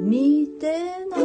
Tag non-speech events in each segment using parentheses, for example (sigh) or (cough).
見てな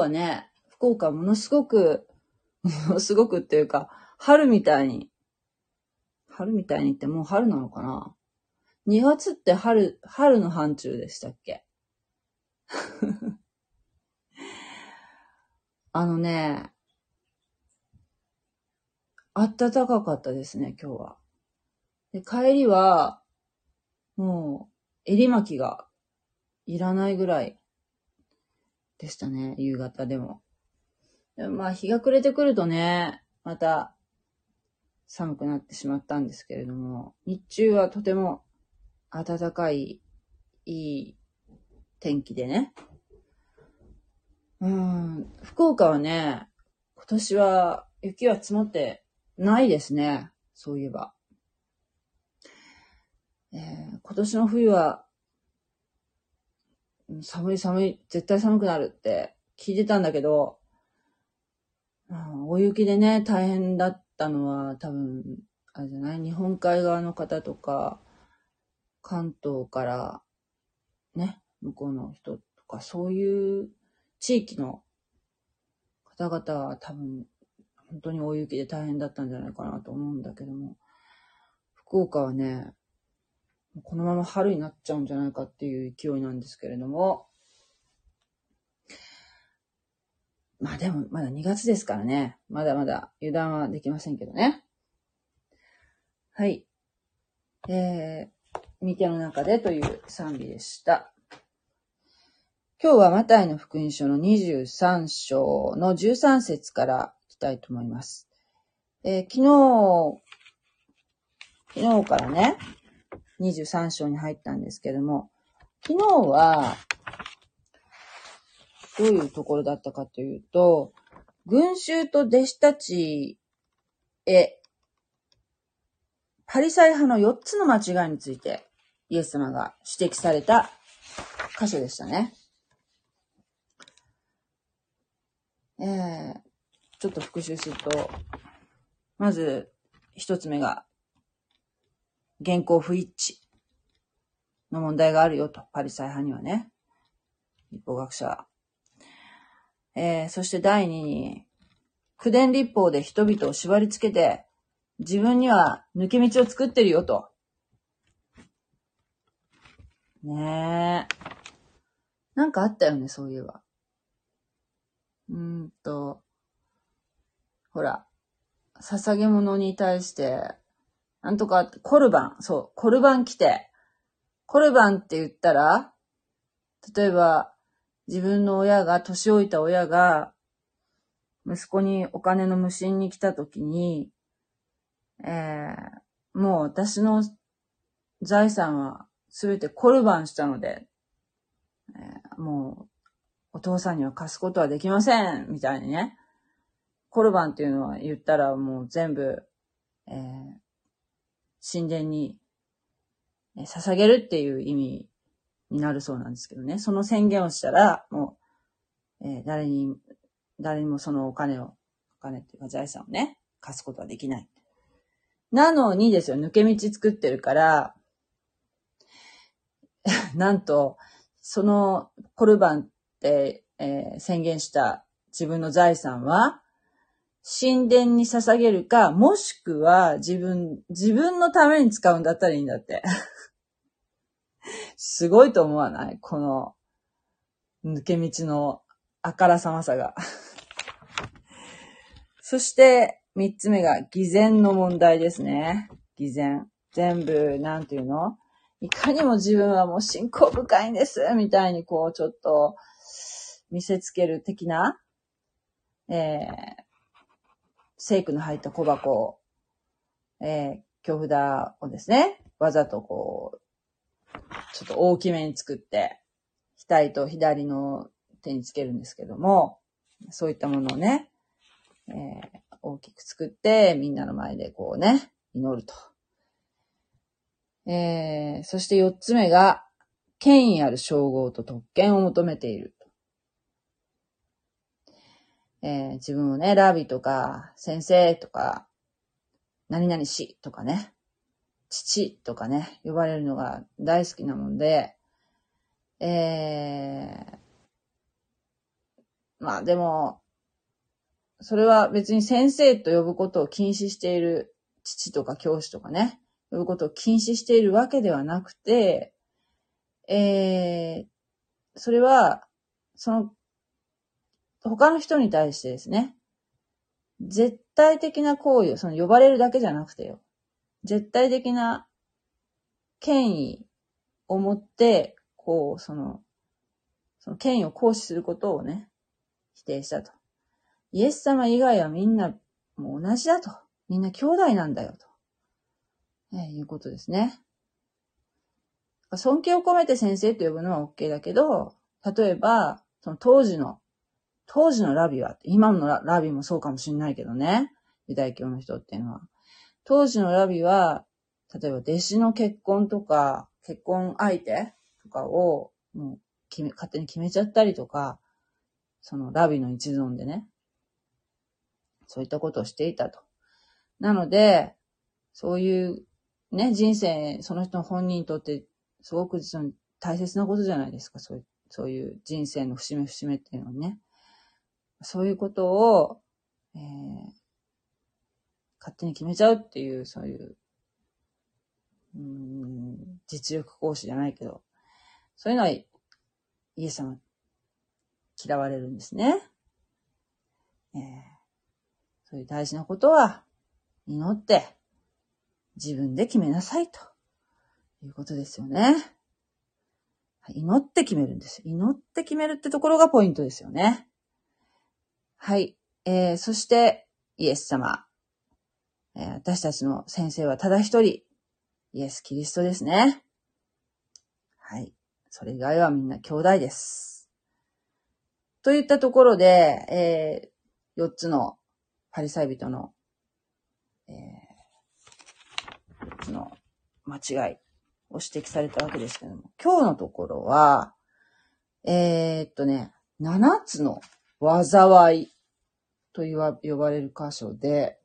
はね、福岡ものすごく、ものすごくっていうか、春みたいに、春みたいにってもう春なのかな ?2 月って春、春の範疇でしたっけ？(laughs) あのね、暖かかったですね、今日は。で、帰りは、もう、襟巻きがいらないぐらいでしたね、夕方でも。でもまあ、日が暮れてくるとね、また寒くなってしまったんですけれども、日中はとても暖かい、いい天気でね。うん、福岡はね、今年は雪は積もってないですね、そういえば。えー今年の冬は、寒い寒い、絶対寒くなるって聞いてたんだけど、うん大雪でね、大変だったのは多分、あれじゃない？日本海側の方とか、関東から、ね、向こうの人とか、そういう地域の方々は多分、本当に大雪で大変だったんじゃないかなと思うんだけども、福岡はね、このまま春になっちゃうんじゃないかっていう勢いなんですけれども。まあでも、まだ2月ですからね。まだまだ油断はできませんけどね。はい。えー、見ての中でという賛美でした。今日はマタイの福音書の23章の13節からいきたいと思います。えー昨日、昨日からね、23章に入ったんですけども、昨日は、どういうところだったかというと、群衆と弟子たちへ、パリサイ派の4つの間違いについて、イエス様が指摘された箇所でしたね。えー、ちょっと復習すると、まず、一つ目が、原稿不一致の問題があるよと、パリサイ派にはね。立法学者は。えー、そして第二に、苦伝立法で人々を縛り付けて、自分には抜け道を作ってるよと。ねえ。なんかあったよね、そういえば。うんと、ほら、捧げ物に対して、なんとか、コルバン、そう、コルバン来て、コルバンって言ったら、例えば、自分の親が、年老いた親が、息子にお金の無心に来た時に、えー、もう私の財産はすべてコルバンしたので、えーもう、お父さんには貸すことはできませんみたいにね。コルバンっていうのは言ったらもう全部、えー神殿に捧げるっていう意味になるそうなんですけどね。その宣言をしたら、もう、えー誰に、誰にもそのお金を、お金っていうか財産をね、貸すことはできない。なのにですよ、抜け道作ってるから、(laughs) なんと、そのコルバンって、えー宣言した自分の財産は、神殿に捧げるか、もしくは自分、自分のために使うんだったらいいんだって。(laughs) すごいと思わない？この、抜け道のあからさまさが。(laughs) そして、三つ目が、偽善の問題ですね。偽善。全部、なんていうの？いかにも自分はもう信仰深いんです、みたいにこう、ちょっと、見せつける的な、えー、聖句の入った小箱を、えー、京札をですね、わざとこう、ちょっと大きめに作って、額と左の手につけるんですけども、そういったものをね、えー、大きく作って、みんなの前でこうね、祈ると。えー、そして四つ目が、権威ある称号と特権を求めている。えー、自分をね、ラビとか、先生とか、何々しとかね、父とかね、呼ばれるのが大好きなもんで、えー、まあでも、それは別に先生と呼ぶことを禁止している父とか教師とかね、呼ぶことを禁止しているわけではなくて、えー、それは、その他の人に対してですね、絶対的な行為を、その呼ばれるだけじゃなくてよ、絶対的な権威を持って、こう、その、その権威を行使することをね、否定したと。イエス様以外はみんなもう同じだと。みんな兄弟なんだよと。えいうことですね。尊敬を込めて先生と呼ぶのは OK だけど、例えば、その当時の当時のラビは、今のラビもそうかもしんないけどね。ユダヤ教の人っていうのは。当時のラビは、例えば弟子の結婚とか、結婚相手とかを、もう決め、勝手に決めちゃったりとか、そのラビの一存でね。そういったことをしていたと。なので、そういうね、人生、その人の本人にとって、すごく大切なことじゃないですか。そういう、そういう人生の節目節目っていうのはね。そういうことを、えー、勝手に決めちゃうっていう、そういう、うん、実力行使じゃないけど、そういうのは、イエス様、嫌われるんですね。えー、そういう大事なことは、祈って、自分で決めなさい、ということですよね。祈って決めるんです。祈って決めるってところがポイントですよね。はい。えー、そして、イエス様。えー、私たちの先生はただ一人、イエス・キリストですね。はい。それ以外はみんな兄弟です。といったところで、えー、4つのパリサイ人の、えー、4つの間違いを指摘されたわけですけども、今日のところは、えー、っとね、7つの災いと言わ呼ばれる箇所で、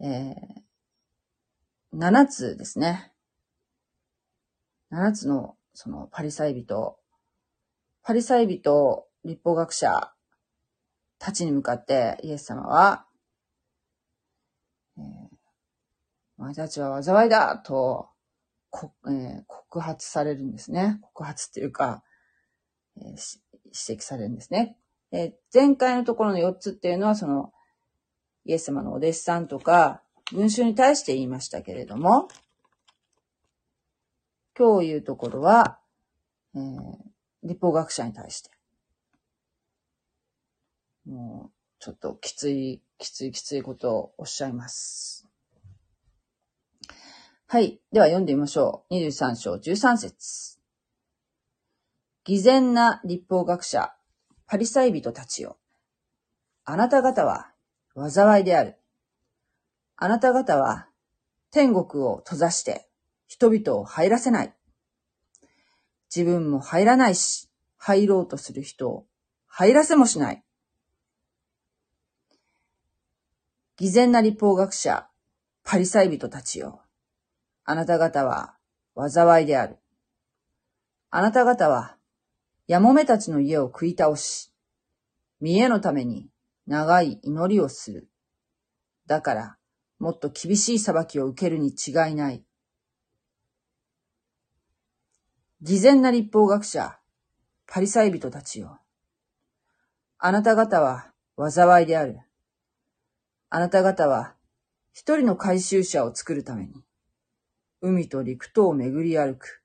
えー、7つですね。7つのそのパリサイ人、パリサイ人、立法学者たちに向かってイエス様は、えー、お前たちは災いだと、えー、告発されるんですね。告発っていうか、えー、指摘されるんですね。え前回のところの4つっていうのは、その、イエス様のお弟子さんとか、群衆に対して言いましたけれども、今日言うところは、えー、立法学者に対して。もう、ちょっときつい、きついきついことをおっしゃいます。はい。では読んでみましょう。23章13節偽善な立法学者、パリサイ人たちよ。あなた方は災いである。あなた方は天国を閉ざして人々を入らせない。自分も入らないし、入ろうとする人を入らせもしない。偽善な立法学者、パリサイ人たちよ。あなた方は災いである。あなた方はやもめたちの家を食い倒し、見栄のために長い祈りをする。だから、もっと厳しい裁きを受けるに違いない。偽善な立法学者、パリサイ人たちよ。あなた方は災いである。あなた方は一人の回収者を作るために、海と陸とを巡り歩く。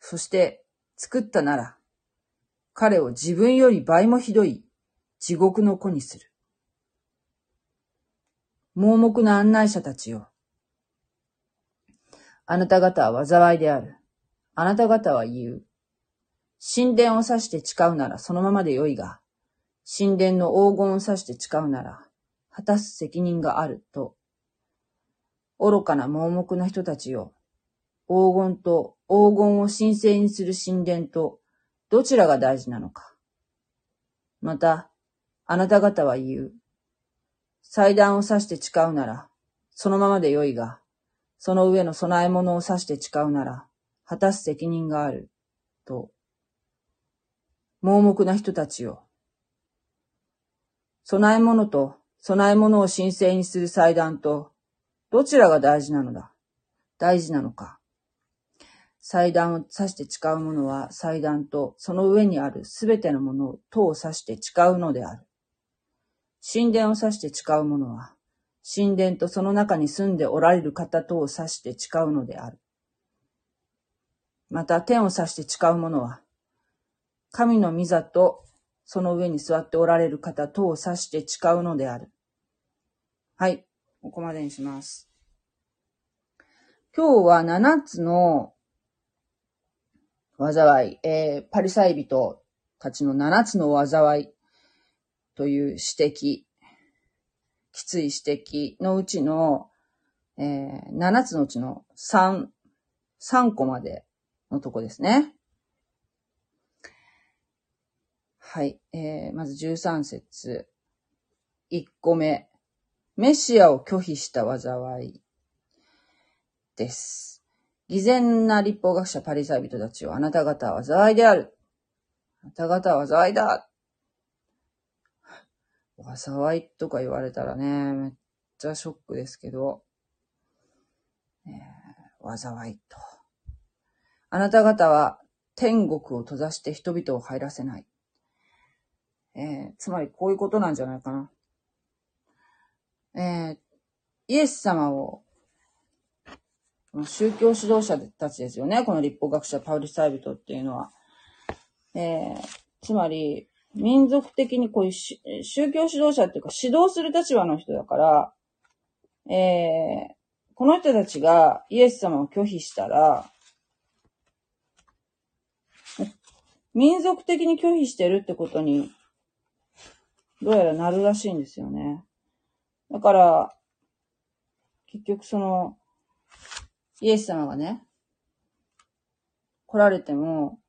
そして作ったなら、彼を自分より倍もひどい地獄の子にする。盲目な案内者たちよ。あなた方は災いである。あなた方は言う。神殿を指して誓うならそのままでよいが、神殿の黄金を指して誓うなら、果たす責任があると。愚かな盲目な人たちよ。黄金と黄金を神聖にする神殿と、どちらが大事なのか。また、あなた方は言う。祭壇を指して誓うなら、そのままでよいが、その上の供え物を指して誓うなら、果たす責任がある、と。盲目な人たちよ。供え物と供え物を神聖にする祭壇と、どちらが大事なのだ？大事なのか。祭壇を指して誓うものは祭壇とその上にあるすべてのものをとを指して誓うのである。神殿を指して誓うものは、神殿とその中に住んでおられる方とを指して誓うのである。また天を指して誓うものは、神の御座とその上に座っておられる方とを指して誓うのである。はい。ここまでにします。今日は7つの災い、えー、パリサイ人たちの7つの災いという指摘、きつい指摘のうちの、えー、7つのうちの3、3個までのとこですね。はい。えー、まず13節。1個目。メシアを拒否した災いです。偽善な立法学者パリサイ人たちをあなた方は災いである。あなた方は災いだ。災いとか言われたらね、めっちゃショックですけど、えー、災いと。あなた方は天国を閉ざして人々を入らせない。えー、つまりこういうことなんじゃないかな。えー、イエス様を、宗教指導者たちですよね。この立法学者パウリサイ人っていうのは。えー、つまり、民族的にこういう宗教指導者っていうか指導する立場の人だから、えー、この人たちがイエス様を拒否したら、民族的に拒否してるってことにどうやらなるらしいんですよね。だから、結局その、イエス様がね、来られても、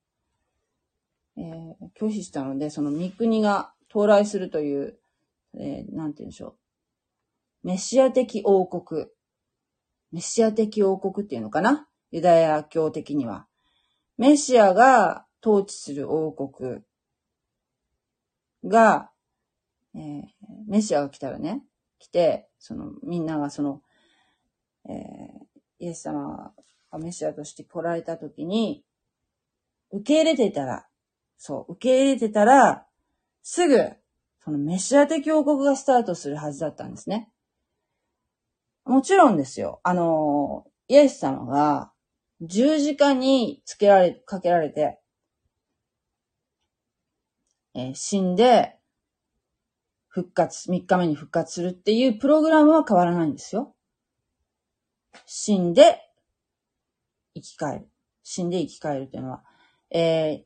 えー、拒否したので、その御国が到来するという、えー、なんて言うんでしょう。メシア的王国。メシア的王国っていうのかな？ユダヤ教的には。メシアが統治する王国が、えー、メシアが来たらね、来て、その、みんながその、えー、イエス様がメシアとして来られたときに、受け入れてたら、そう、受け入れてたら、すぐ、そのメシア的王国がスタートするはずだったんですね。もちろんですよ。あの、イエス様が十字架につけられ、かけられて、えー、死んで、復活、3日目に復活するっていうプログラムは変わらないんですよ。死んで生き返る。死んで生き返るっていうのは、え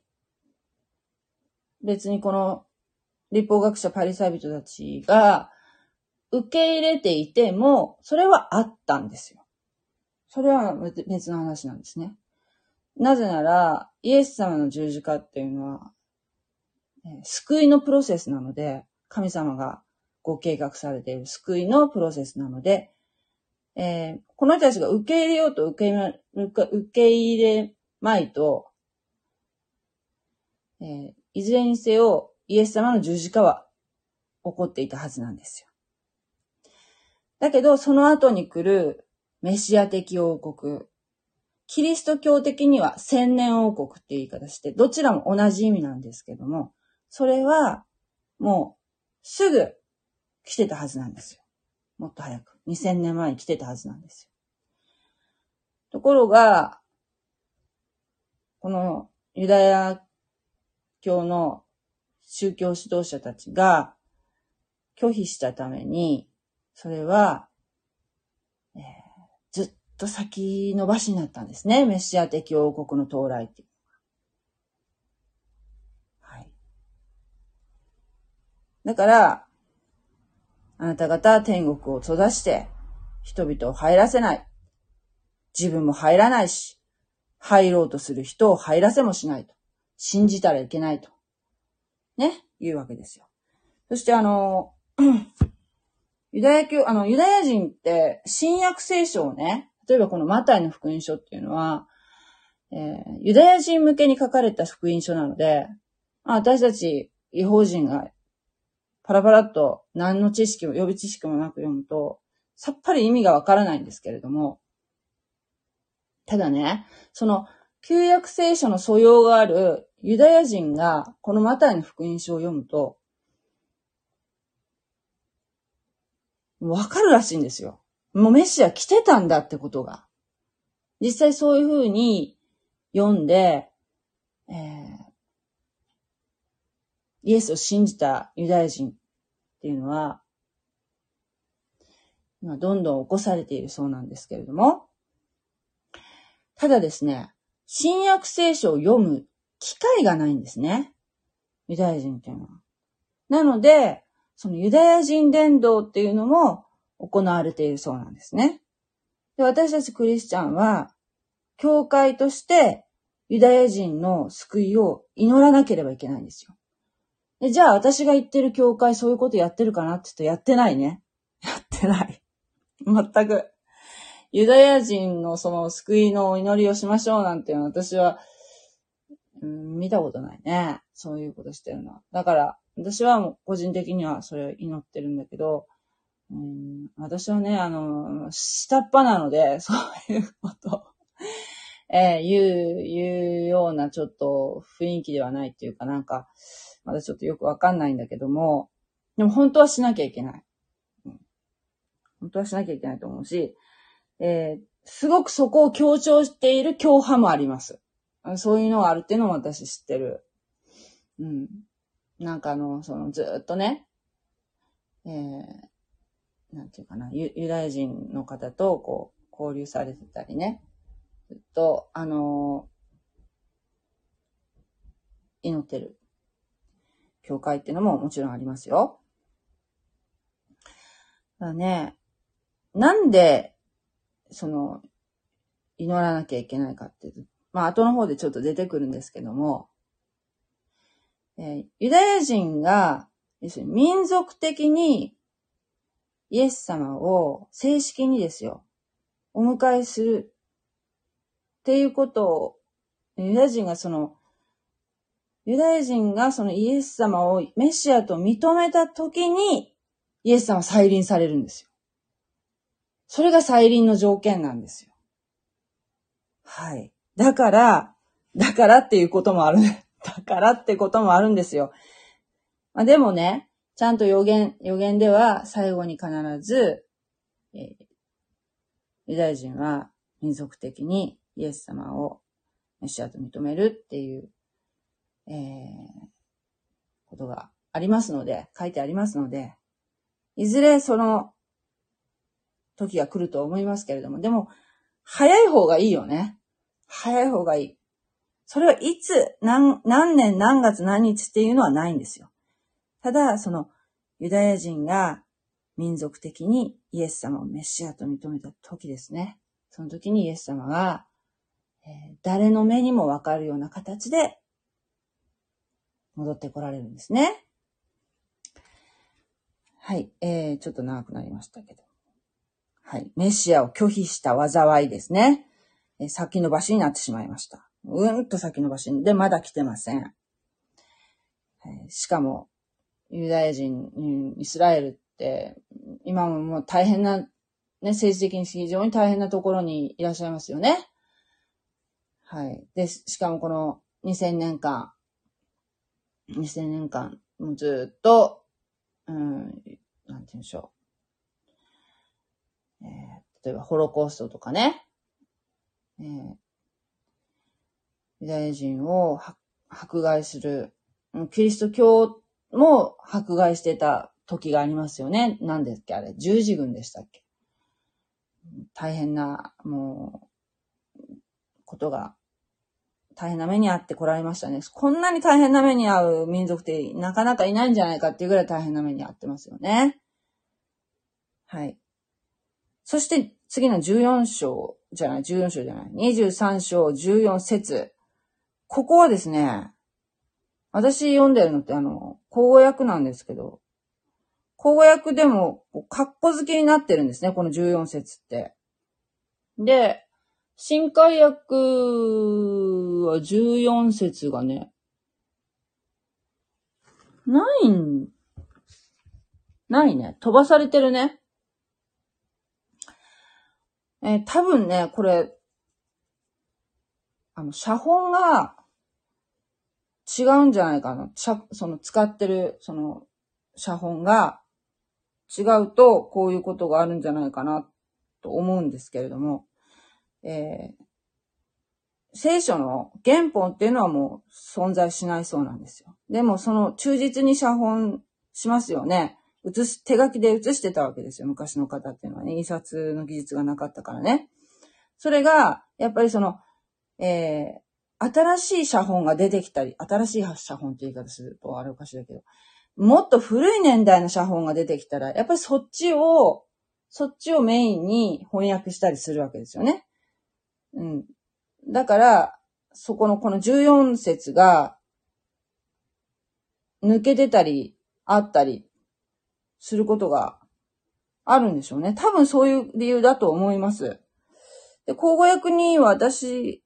ー、別にこの立法学者パリサイ人たちが受け入れていても、それはあったんですよ。それは別の話なんですね。なぜなら、イエス様の十字架っていうのは、救いのプロセスなので、神様がご計画されている救いのプロセスなので、えー、この人たちが受け入れようと受け入れ、受け入れまいと、えー、いずれにせよ、イエス様の十字架は起こっていたはずなんですよ。だけど、その後に来るメシア的王国。キリスト教的には千年王国っていう言い方して、どちらも同じ意味なんですけども、それはもうすぐ来てたはずなんですよ。もっと早く。2000年前に来てたはずなんですよ。ところが、このユダヤ教の宗教指導者たちが拒否したために、それは、えー、ずっと先延ばしになったんですね。メシア的王国の到来っていう。はい。だから、あなた方天国を閉ざして、人々を入らせない。自分も入らないし、入ろうとする人を入らせもしないと。信じたらいけないと。ね、いうわけですよ。そしてあの、ユダヤ教、あの、ユダヤ人って新約聖書をね、例えばこのマタイの福音書っていうのは、えー、ユダヤ人向けに書かれた福音書なので、まあ私たち違法人がパラパラっと何の知識も、予備知識もなく読むと、さっぱり意味がわからないんですけれども、ただね、その、旧約聖書の素養があるユダヤ人が、このマタイの福音書を読むと、わかるらしいんですよ。もうメシア来てたんだってことが。実際そういうふうに読んで、えー、イエスを信じたユダヤ人っていうのは、今どんどん起こされているそうなんですけれども、ただですね、新約聖書を読む機会がないんですね。ユダヤ人っていうのは。なので、そのユダヤ人伝道っていうのも行われているそうなんですね。で私たちクリスチャンは、教会としてユダヤ人の救いを祈らなければいけないんですよ。でじゃあ私が言ってる教会そういうことやってるかなって言うとやってないね。やってない。全く。ユダヤ人のその救いのお祈りをしましょうなんていうのは私は、うん、見たことないね。そういうことしてるのは。だから、私はもう個人的にはそれを祈ってるんだけど、うん、私はね、あの、下っ端なので、(laughs) そういうことえー、言う、言うようなちょっと雰囲気ではないっていうかなんか、まだちょっとよくわかんないんだけども、でも本当はしなきゃいけない。うん、本当はしなきゃいけないと思うし、えー、すごくそこを強調している教派もあります。そういうのがあるっていうのも私知ってる。うん。なんかあの、そのずっとね、えー、なんていうかな、ユユダヤ人の方とこう、交流されてたりね、ずっと、あのー、祈ってる教会っていうのももちろんありますよ。だね、なんで、その、祈らなきゃいけないかっていう、まあ後の方でちょっと出てくるんですけども、えー、ユダヤ人が、要するに民族的にイエス様を正式にですよ、お迎えするっていうことを、ユダヤ人がその、ユダヤ人がそのイエス様をメシアと認めた時に、イエス様は再臨されるんですよ。それが再臨の条件なんですよ。はい。だから、だからっていうこともあるね。(laughs) だからってこともあるんですよ。まあ、でもね、ちゃんと予言、予言では最後に必ず、えー、ユダヤ人は民族的にイエス様をメシアと認めるっていう、えー、ことがありますので、書いてありますので、いずれその時が来ると思いますけれども、でも、早い方がいいよね。早い方がいい。それはいつ、何、何年何月何日っていうのはないんですよ。ただ、その、ユダヤ人が民族的にイエス様をメシアと認めた時ですね。その時にイエス様が、えー、誰の目にもわかるような形で戻ってこられるんですね。はい。えー、ちょっと長くなりましたけど。はい。メシアを拒否した災いですね。え、先延ばしになってしまいました。うんと先延ばしで、まだ来てません。しかも、ユダヤ人、イスラエルって、今ももう大変な、ね、政治的に非常に大変なところにいらっしゃいますよね。はい。で、しかもこの2000年間、2000年間、もうずっと、うん、なんて言うんでしょう。えー、例えば、ホロコーストとかね、えー、ユダヤ人を迫害する、キリスト教も迫害してた時がありますよね。何ですっけあれ、十字軍でしたっけ大変な、もう、ことが、大変な目に遭ってこられましたね。こんなに大変な目に遭う民族ってなかなかいないんじゃないかっていうぐらい大変な目に遭ってますよね。はい。そして次の14章じゃない、14章じゃない、23章14節ここはですね、私読んでるのってあの、口語訳なんですけど、口語訳でも、カッコ付けになってるんですね、この14節って。で、新海訳は14節がね、ないん、ないね。飛ばされてるね。えー、多分ね、これ、あの、写本が違うんじゃないかな。その使ってる、その、写本が違うと、こういうことがあるんじゃないかな、と思うんですけれども、えー、聖書の原本っていうのはもう存在しないそうなんですよ。でもその忠実に写本しますよね。写す、手書きで写してたわけですよ。昔の方っていうのはね。印刷の技術がなかったからね。それが、やっぱりその、えー、新しい写本が出てきたり、新しい写本って言い方するとあれおかしいだけど、もっと古い年代の写本が出てきたら、やっぱりそっちを、そっちをメインに翻訳したりするわけですよね。うん。だから、そこのこの14節が、抜けてたり、あったり、することがあるんでしょうね。多分そういう理由だと思います。で、口語訳に私、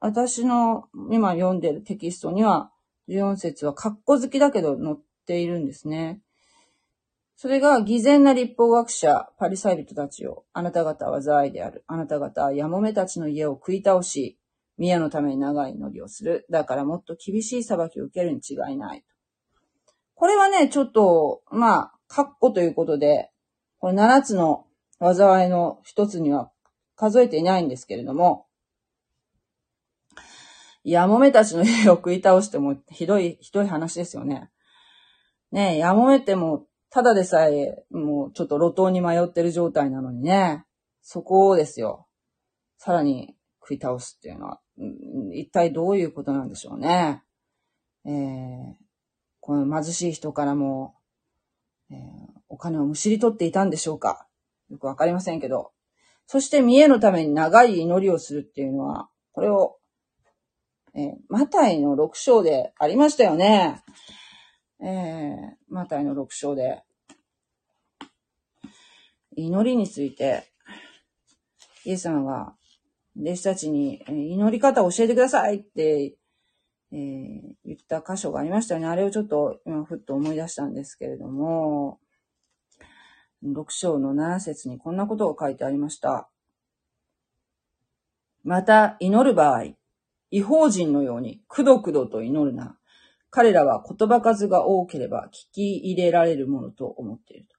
私の今読んでるテキストには、14節は括弧好きだけど載っているんですね。それが偽善な立法学者、パリサイ人たちを、あなた方は罪である。あなた方はやもめたちの家を食い倒し、宮のために長い祈りをする。だからもっと厳しい裁きを受けるに違いない。これはね、ちょっと、まあ、括弧ということで、これ7つの災いの一つには数えていないんですけれども、やもめたちの家を食い倒してもひどい、ひどい話ですよね。ねえ、やもめても、ただでさえ、もうちょっと路頭に迷ってる状態なのにね、そこをですよ。さらに食い倒すっていうのは、一体どういうことなんでしょうね。えー、この貧しい人からも、えー、お金をむしり取っていたんでしょうか？よくわかりませんけど。そして見栄のために長い祈りをするっていうのは、これを、えー、マタイの6章でありましたよね。えー、マタイの6章で、祈りについて、イエス様が弟子たちに祈り方を教えてくださいって、えー、言った箇所がありましたよね。あれをちょっと今ふっと思い出したんですけれども、6章の7節にこんなことが書いてありました。また、祈る場合、違法人のように、くどくどと祈るな。彼らは言葉数が多ければ聞き入れられるものと思っていると。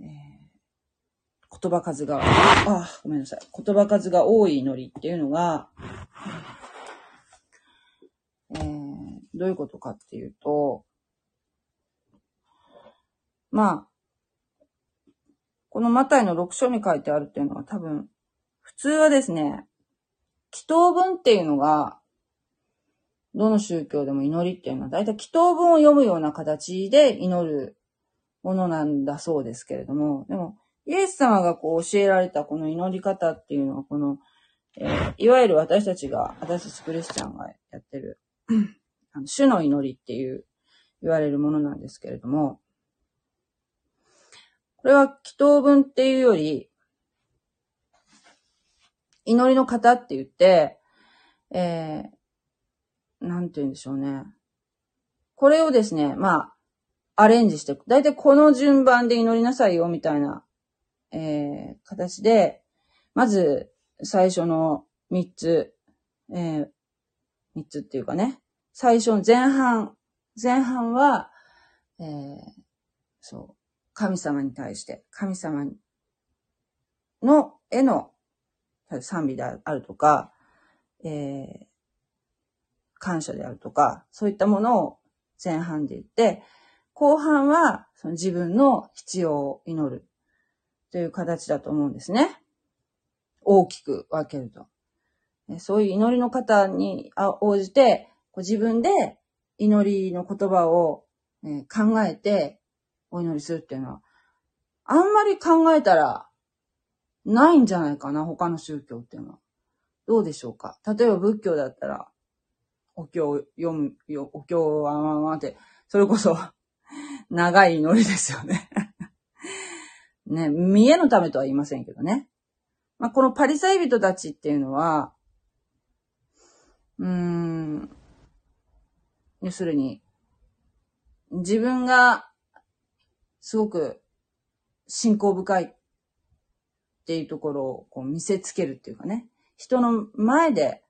えー、言葉数が、あ、ごめんなさい。言葉数が多い祈りっていうのが、どういうことかっていうと、まあ、このマタイの6章に書いてあるっていうのは多分、普通はですね、祈祷文っていうのが、どの宗教でも祈りっていうのは、だいたい祈祷文を読むような形で祈るものなんだそうですけれども、でも、イエス様がこう教えられたこの祈り方っていうのは、この、えー、いわゆる私たちが、私たちクリスチャンがやってる、あの主の祈りっていう言われるものなんですけれども、これは祈祷文っていうより、祈りの方って言って、えー、なんて言うんでしょうね。これをですね、まあ、アレンジして。だいたいこの順番で祈りなさいよ、みたいな、えー、形で、まず、最初の3つ、えー、3つっていうかね、最初の前半、前半は、えー、そう、神様に対して、神様の、絵の賛美であるとか、えー、感謝であるとか、そういったものを前半で言って、後半はその自分の必要を祈るという形だと思うんですね。大きく分けると。そういう祈りの方に応じて、自分で祈りの言葉を考えてお祈りするっていうのは、あんまり考えたらないんじゃないかな、他の宗教っていうのは。どうでしょうか？例えば仏教だったら、お経を読む、よお経はまあまあって、それこそ (laughs) 長い祈りですよね (laughs) ね、見栄のためとは言いませんけどね。まあ、このパリサイ人たちっていうのは、うーん、要するに、自分がすごく信仰深いっていうところをこう見せつけるっていうかね、人の前で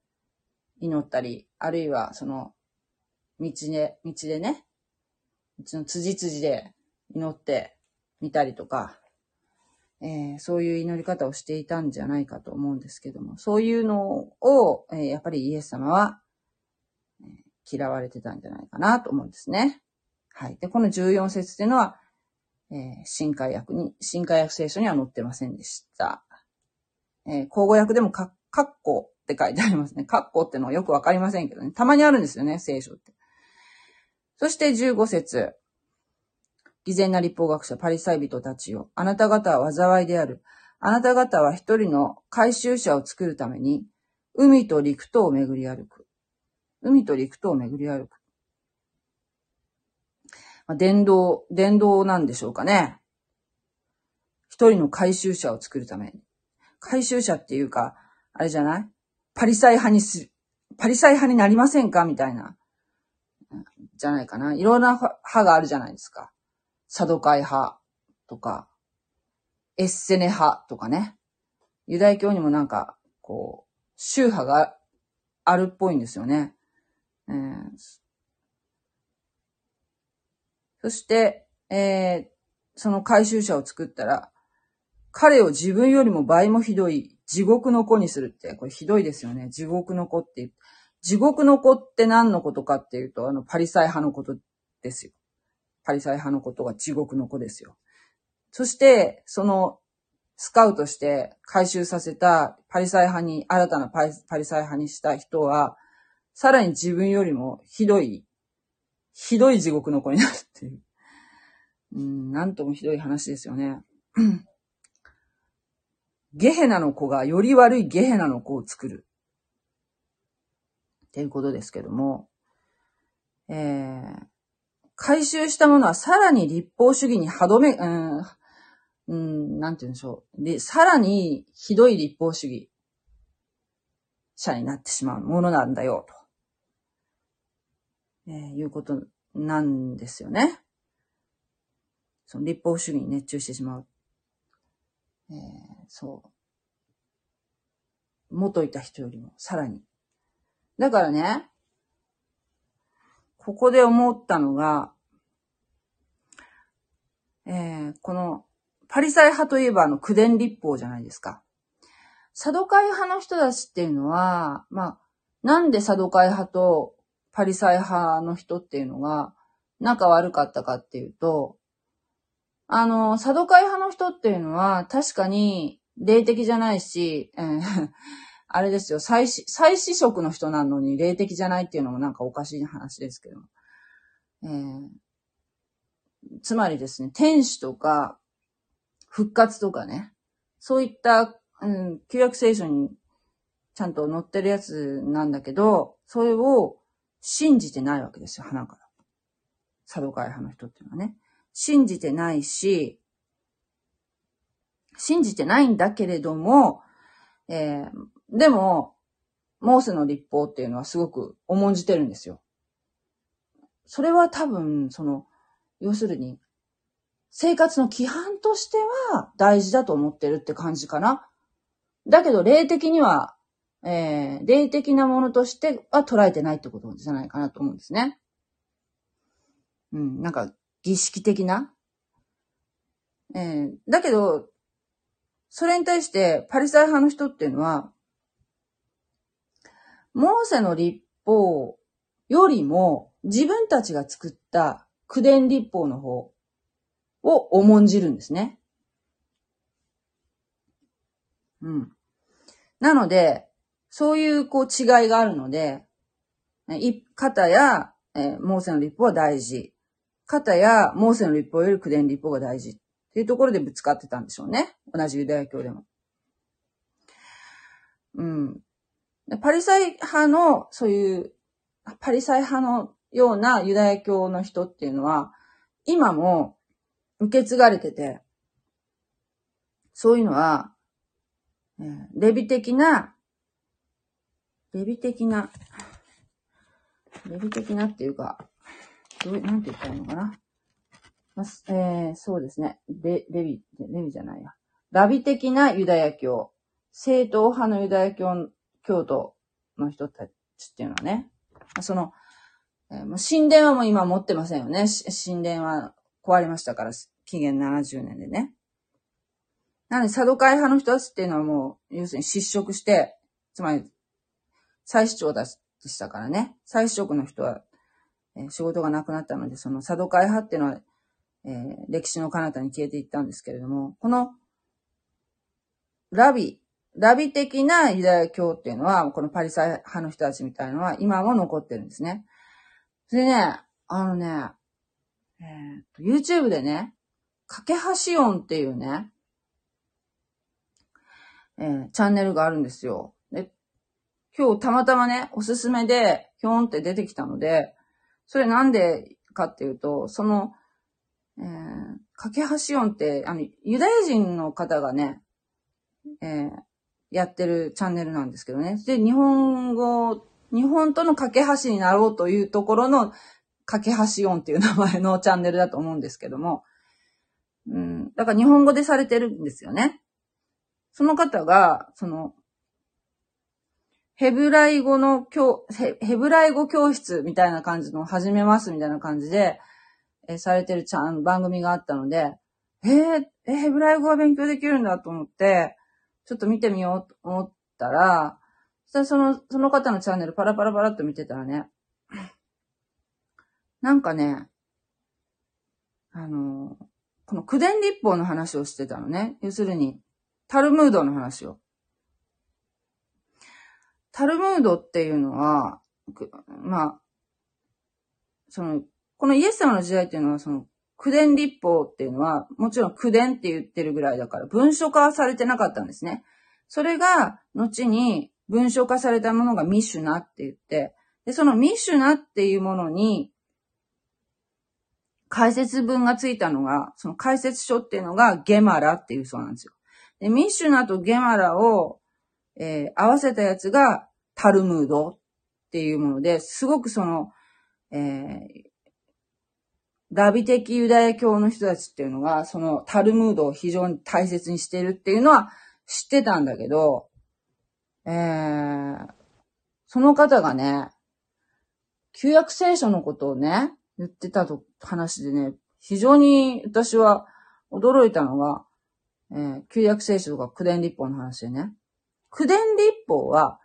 祈ったり、あるいはその道で、道でね、うちの辻辻で祈ってみたりとか、えー、そういう祈り方をしていたんじゃないかと思うんですけども、そういうのを、えー、やっぱりイエス様は、嫌われてたんじゃないかなと思うんですね。はい。で、この14節っていうのは、えー、新海訳に、新海訳聖書には載ってませんでした。えー、口語訳でもか、カッコって書いてありますね。カッコってのはよくわかりませんけどね。たまにあるんですよね、聖書って。そして15節偽善な立法学者パリサイ人たちよ。あなた方は災いである。あなた方は一人の回収者を作るために、海と陸とを巡り歩く。海と陸とを巡り歩く。まあ、伝道、伝道なんでしょうかね。一人の回収者を作るために。回収者っていうか、あれじゃない？パリサイ派にする、パリサイ派になりませんか？みたいな。じゃないかな。いろんな派があるじゃないですか。サドカイ派とか、エッセネ派とかね。ユダヤ教にもなんか、こう、宗派があるっぽいんですよね。え、そして、えー、その回収者を作ったら、彼を自分よりも倍もひどい地獄の子にするって、これひどいですよね。地獄の子って。地獄の子って何のことかっていうと、あの、パリサイ派のことですよ。パリサイ派のことが地獄の子ですよ。そして、その、スカウトして回収させたパリサイ派に、新たなパリパリサイ派にした人は、さらに自分よりもひどい、ひどい地獄の子になるっていう。うん、なんともひどい話ですよね。ゲヘナの子がより悪いゲヘナの子を作る。っていうことですけども、えー、回収したものはさらに立法主義に歯止め、うん、うん、なんて言うんでしょう。で、さらにひどい立法主義者になってしまうものなんだよ、と、えー、いうことなんですよね。その立法主義に熱中してしまう。えー、そう。元いた人よりもさらに。だからね、ここで思ったのが、えー、この、パリサイ派といえばあの、九伝立法じゃないですか。サドカイ派の人たちっていうのは、まあ、なんでサドカイ派とパリサイ派の人っていうのが仲悪かったかっていうと、あの、サドカイ派の人っていうのは確かに霊的じゃないし、えー、(laughs) あれですよ、再死、再死職の人なのに霊的じゃないっていうのもなんかおかしい話ですけど。えー、つまりですね、天使とか、復活とかね、そういった、うん、旧約聖書にちゃんと載ってるやつなんだけど、それを信じてないわけですよ、花から。サドカイ派の人っていうのはね。信じてないし、信じてないんだけれども、えー、でも、モーセの立法っていうのはすごく重んじてるんですよ。それは多分、その、要するに、生活の規範としては大事だと思ってるって感じかな。だけど、霊的には、えー、霊的なものとしては捉えてないってことじゃないかなと思うんですね。うん、なんか、儀式的な？えー、だけど、それに対して、パリサイ派の人っていうのは、モーセの立法よりも、自分たちが作った苦伝立法の方を重んじるんですね。うん。なので、そういうこう違いがあるので、一方や、えー、モーセの立法は大事。方やモーセの立法より苦伝立法が大事。っていうところでぶつかってたんでしょうね。同じユダヤ教でも。うん。パリサイ派の、そういう、パリサイ派のようなユダヤ教の人っていうのは、今も受け継がれてて、そういうのは、えレビ的な、レビ的な、レビ的なっていうか、どう、なんて言ったらいいのかな。まあ、えー、そうですね。レ、レビ、レビじゃないや。ラビ的なユダヤ教、正統派のユダヤ教、教徒の人たちっていうのはね、その、えー、神殿はもう今持ってませんよね。神殿は壊れましたから、紀元70年でね。なので、サドカイ派の人たちっていうのはもう、要するに失職して、つまり、再市長でしたからね。再市職の人は、えー、仕事がなくなったので、そのサドカイ派っていうのは、えー、歴史の彼方に消えていったんですけれども、この、ラビ、ラビ的なユダヤ教っていうのは、このパリサイ派の人たちみたいのは今も残ってるんですね。それね、あのね、えー、YouTube でね、架け橋音っていうね、えー、チャンネルがあるんですよ。今日たまたまね、おすすめで、ひょーんって出てきたので、それなんでかっていうと、その、えー、架け橋音って、あの、ユダヤ人の方がね、えー、やってるチャンネルなんですけどね。で、日本語、日本との架け橋になろうというところの架け橋音っていう名前のチャンネルだと思うんですけども、うん、だから日本語でされてるんですよね。その方が、その、ヘブライ語の教、ヘブライ語教室みたいな感じの始めますみたいな感じで、えされてるちゃん、番組があったので、えー、え、ヘブライ語が勉強できるんだと思って、ちょっと見てみようと思ったら、そしたらその、その方のチャンネルパラパラパラっと見てたらね、なんかね、あの、この九伝立法の話をしてたのね。要するに、タルムードの話を。タルムードっていうのは、まあ、その、このイエス様の時代っていうのは、その、苦伝立法っていうのは、もちろん苦伝って言ってるぐらいだから、文書化されてなかったんですね。それが、後に文書化されたものがミシュナって言って、で、そのミシュナっていうものに、解説文がついたのが、その解説書っていうのがゲマラっていうそうなんですよ。で、ミシュナとゲマラを、えー、合わせたやつがタルムードっていうもので、すごくその、えー、ラビ的ユダヤ教の人たちっていうのが、そのタルムードを非常に大切にしてるっていうのは知ってたんだけど、えー、その方がね、旧約聖書のことをね、言ってたと話でね、非常に私は驚いたのが、えー、旧約聖書とか九伝立法の話でね。九伝立法は、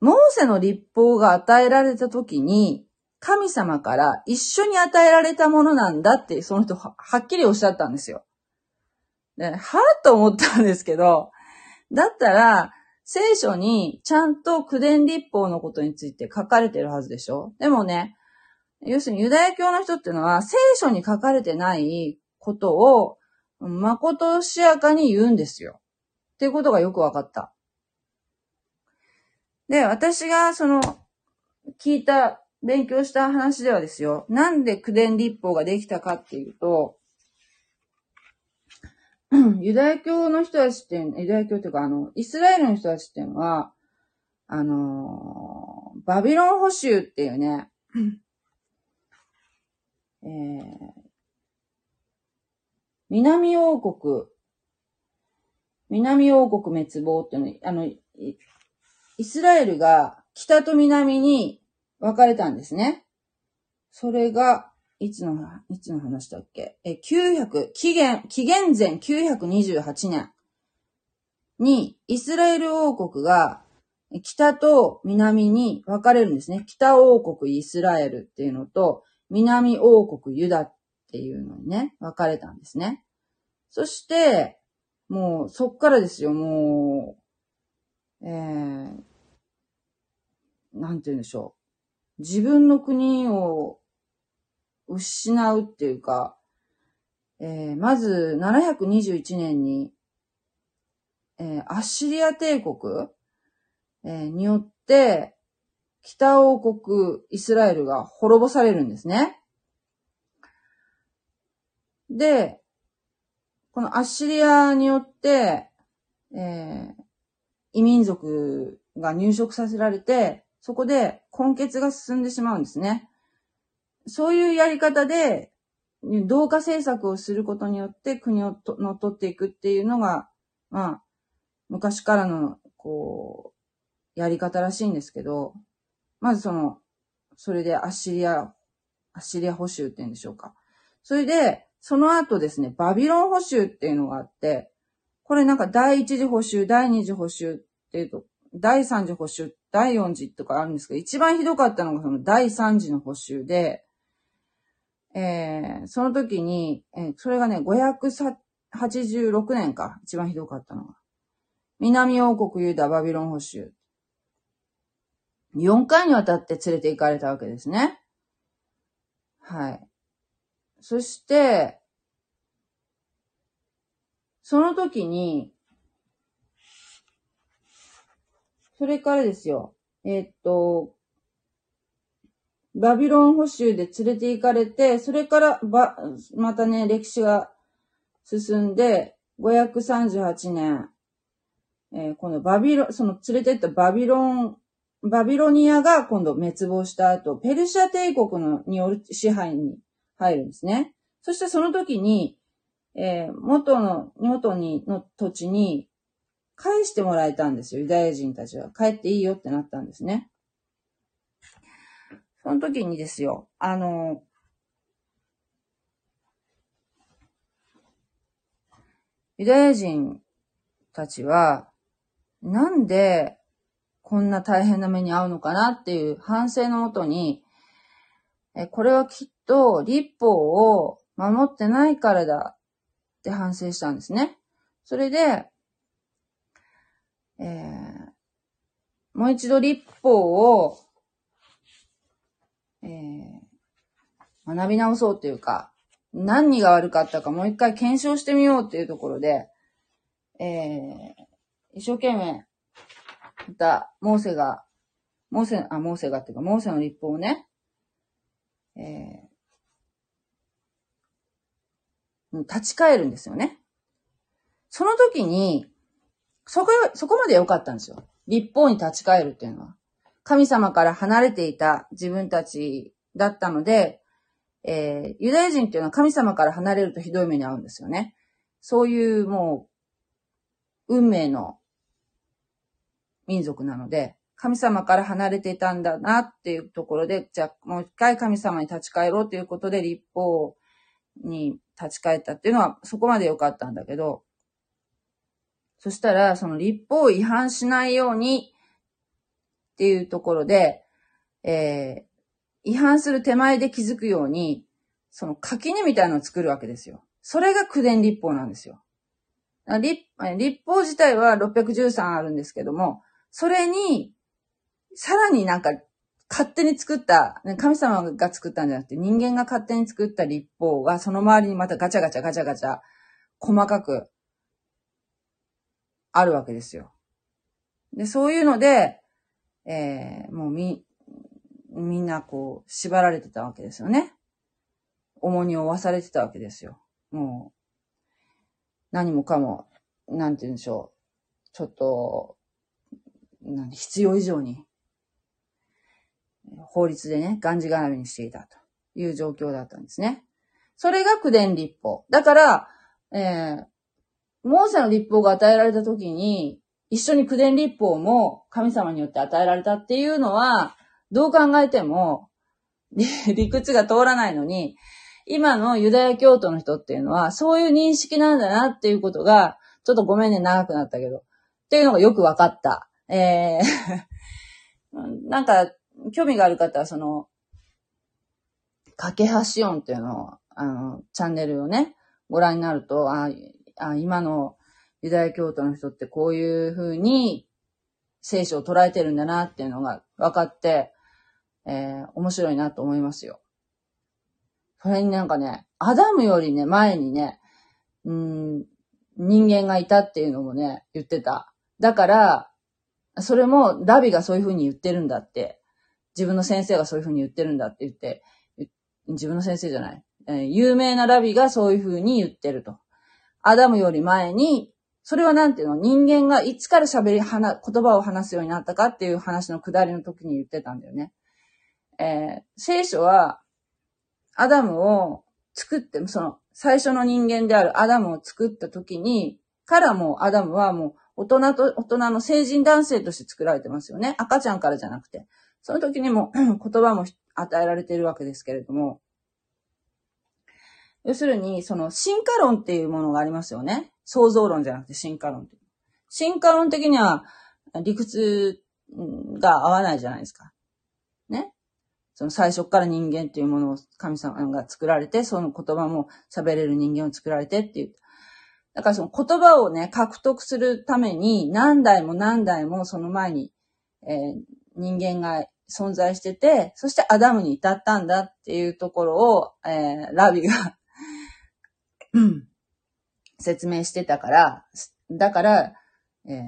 モーセの立法が与えられた時に、神様から一緒に与えられたものなんだって、その人はっきりおっしゃったんですよ。で、はぁと思ったんですけど、だったら、聖書にちゃんと九伝立法のことについて書かれてるはずでしょ？でもね、要するにユダヤ教の人っていうのは聖書に書かれてないことを誠しやかに言うんですよ。っていうことがよくわかった。で、私がその聞いた勉強した話ではですよ、なんで九伝立法ができたかっていうと、(clears throat) ユダヤ教の人たちって、ユダヤ教っていうか、あの、イスラエルの人たちっていうのは、あのバビロン捕囚っていうね、(clears throat) えー、南王国、南王国滅亡っていうの、あの、イスラエルが北と南に分かれたんですね。それが、いつの、いつの話だっけ？え、900、紀元、紀元前928年に、イスラエル王国が北と南に分かれるんですね。北王国イスラエルっていうのと、南王国ユダっていうのにね、分かれたんですね。そして、もう、そっからですよ、もう、えー、なんて言うんでしょう。自分の国を失うっていうか、えー、まず721年に、えー、アッシリア帝国、えー、によって、北王国イスラエルが滅ぼされるんですね。で、このアッシリアによって、えー、異民族が入植させられて、そこで根血が進んでしまうんですね。そういうやり方で、同化政策をすることによって国を乗っ取っていくっていうのが、まあ、昔からの、こう、やり方らしいんですけど、まずその、それでアッシリア、アッシリア保守って言うんでしょうか。それで、その後ですね、バビロン保守っていうのがあって、これなんか第一次保守、第二次保守っていうと、第三次保守、第四次とかあるんですけど、一番ひどかったのがその第三次の保守で、えー、その時に、えー、それがね、586年か、一番ひどかったのが。南王国ユダバビロン保守。4回にわたって連れて行かれたわけですね。はい。そして、その時に、それからですよ。え、っと、バビロン捕囚で連れて行かれて、それからば、またね、歴史が進んで、538年、えー、このバビロン、その連れてったバビロン、バビロニアが今度滅亡した後、ペルシャ帝国のによる支配に入るんですね。そしてその時に、えー、元の、元に、の土地に返してもらえたんですよ。ユダヤ人たちは。帰っていいよってなったんですね。その時にですよ、あの、ユダヤ人たちは、なんでこんな大変な目に遭うのかなっていう反省のもとに、え、これはきっと立法を守ってないからだって反省したんですね。それで、えー、もう一度立法をえー、学び直そうというか、何が悪かったかもう一回検証してみようっていうところで、えー、一生懸命、また、モーセが、モーセ、あ、モーセがっていうか、モーセの立法をね、えー、立ち返るんですよね。その時に、そこ、そこまで良かったんですよ。立法に立ち返るっていうのは。神様から離れていた自分たちだったので、えー、ユダヤ人っていうのは神様から離れるとひどい目に遭うんですよね。そういうもう、運命の民族なので、神様から離れていたんだなっていうところで、じゃあもう一回神様に立ち返ろうということで立法に立ち返ったっていうのはそこまで良かったんだけど、そしたらその立法を違反しないようにっていうところで、えー、違反する手前で気づくように、その垣根みたいなのを作るわけですよ。それが九伝立法なんですよ。立立法自体は613あるんですけども、それに、さらになんか、勝手に作った、神様が作ったんじゃなくて、人間が勝手に作った立法が、その周りにまたガチャガチャガチャガチャ、細かく、あるわけですよ。で、そういうので、えー、もうみ、みんなこう、縛られてたわけですよね。重荷を負わされてたわけですよ。もう、何もかも、なんて言うんでしょう。ちょっと、必要以上に。法律でね、がんじがらめにしていたという状況だったんですね。それが九伝立法。だから、えー、モーセの立法が与えられた時に、一緒に九伝立法も神様によって与えられたっていうのは、どう考えても、(laughs) 理屈が通らないのに、今のユダヤ教徒の人っていうのは、そういう認識なんだなっていうことが、ちょっとごめんね、長くなったけど、っていうのがよく分かった。えー (laughs) なんか、興味がある方は、その、架け橋音っていうのを、あの、チャンネルをね、ご覧になると、ああ今のユダヤ教徒の人ってこういう風に聖書を捉えてるんだなっていうのが分かって、えー、面白いなと思いますよ。それになんかね、アダムよりね、前にね、うん、人間がいたっていうのもね、言ってた。だから、それもラビがそういう風に言ってるんだって、自分の先生がそういう風に言ってるんだって言って、自分の先生じゃない。えー、有名なラビがそういう風に言ってると。アダムより前に、それはなんていうの？人間がいつから喋り、言葉を話すようになったかっていう話のくだりの時に言ってたんだよね。えー、聖書は、アダムを作って、その、最初の人間であるアダムを作った時に、からもアダムはもう大人と、大人の成人男性として作られてますよね。赤ちゃんからじゃなくて。その時にも言葉も与えられているわけですけれども。要するに、その進化論っていうものがありますよね。創造論じゃなくて進化論進化論的には理屈が合わないじゃないですか。ね。その最初から人間っていうものを神様が作られて、その言葉も喋れる人間を作られてっていう。だからその言葉をね、獲得するために何代も何代もその前に、えー、人間が存在してて、そしてアダムに至ったんだっていうところを、えー、ラビが説明してたから、だから、えー、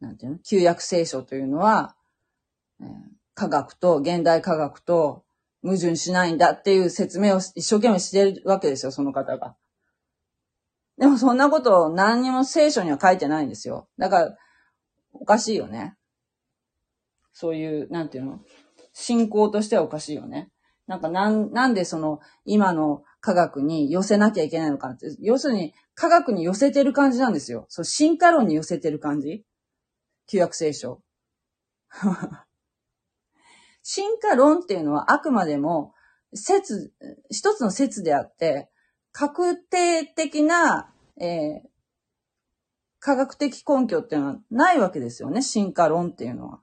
なんていうの？旧約聖書というのは、えー、科学と、現代科学と矛盾しないんだっていう説明を一生懸命してるわけですよ、その方が。でもそんなこと何にも聖書には書いてないんですよ。だから、おかしいよね。そういう、なんていうの信仰としてはおかしいよね。なんかなん、なんでその、今の科学に寄せなきゃいけないのかって。要するに、科学に寄せてる感じなんですよ。そう、進化論に寄せてる感じ旧約聖書。(laughs) 進化論っていうのはあくまでも説、一つの説であって、確定的な、えー、科学的根拠っていうのはないわけですよね。進化論っていうのは。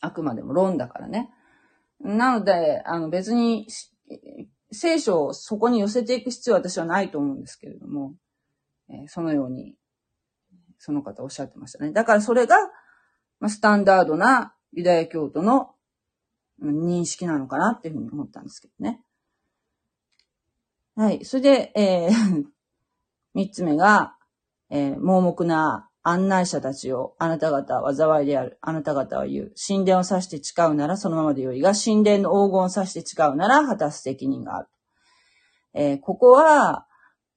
あくまでも論だからね。なので、あの別に聖書をそこに寄せていく必要は私はないと思うんですけれども、え、そのように、その方おっしゃってましたね。だからそれが、まあ、スタンダードなユダヤ教徒の認識なのかなっていうふうに思ったんですけどね。はい。それで、えー、(laughs) 三つ目が、えー、盲目な案内者たちをあなた方は災いである。あなた方は言う。神殿を指して誓うならそのままでよいが、神殿の黄金を指して誓うなら果たす責任がある。えー、ここは、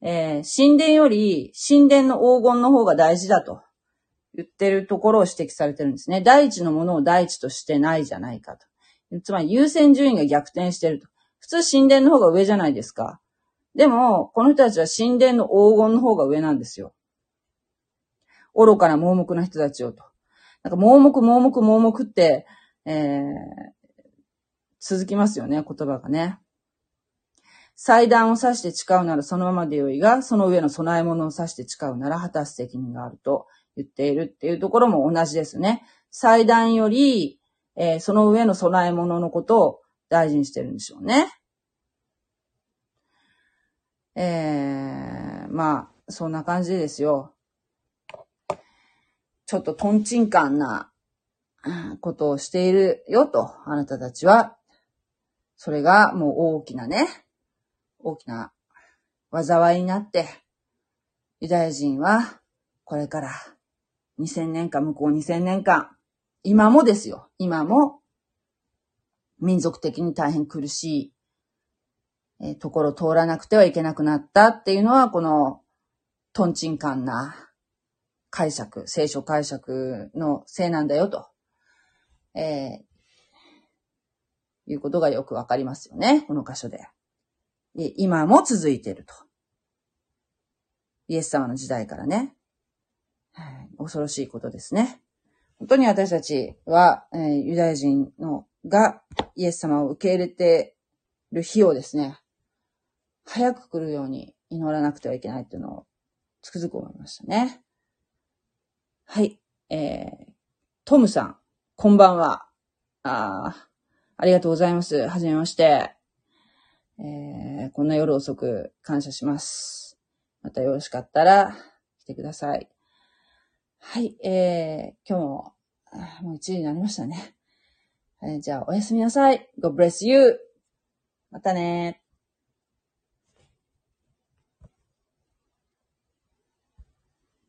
えー、神殿より神殿の黄金の方が大事だと言ってるところを指摘されてるんですね。第一のものを第一としてないじゃないかと。つまり優先順位が逆転してると。普通神殿の方が上じゃないですか。でも、この人たちは神殿の黄金の方が上なんですよ。愚かな盲目な人たちをと。なんか盲目、盲目、盲目って、えー、続きますよね、言葉がね。祭壇を指して誓うならそのままでよいが、その上の供え物を指して誓うなら果たす責任があると言っているっていうところも同じですね。祭壇より、えー、その上の供え物のことを大事にしてるんでしょうね。えー、まあ、そんな感じですよ。ちょっとトンチンカンなことをしているよと、あなたたちは。それがもう大きなね、大きな災いになって、ユダヤ人はこれから2000年間、向こう2000年間、今もですよ、今も民族的に大変苦しい、えところを通らなくてはいけなくなったっていうのは、このトンチンカンな解釈、聖書解釈のせいなんだよと、えー、いうことがよくわかりますよね、この箇所で。で今も続いていると。イエス様の時代からね。恐ろしいことですね。本当に私たちは、えー、ユダヤ人のがイエス様を受け入れている日をですね、早く来るように祈らなくてはいけないっていうのをつくづく思いましたね。はい。えー、トムさん、こんばんは。あありがとうございます。はじめまして。えー、こんな夜遅く感謝します。またよろしかったら来てください。はい、えー、今日も、もう1時になりましたね。えー、じゃあ、おやすみなさい。God bless you. またね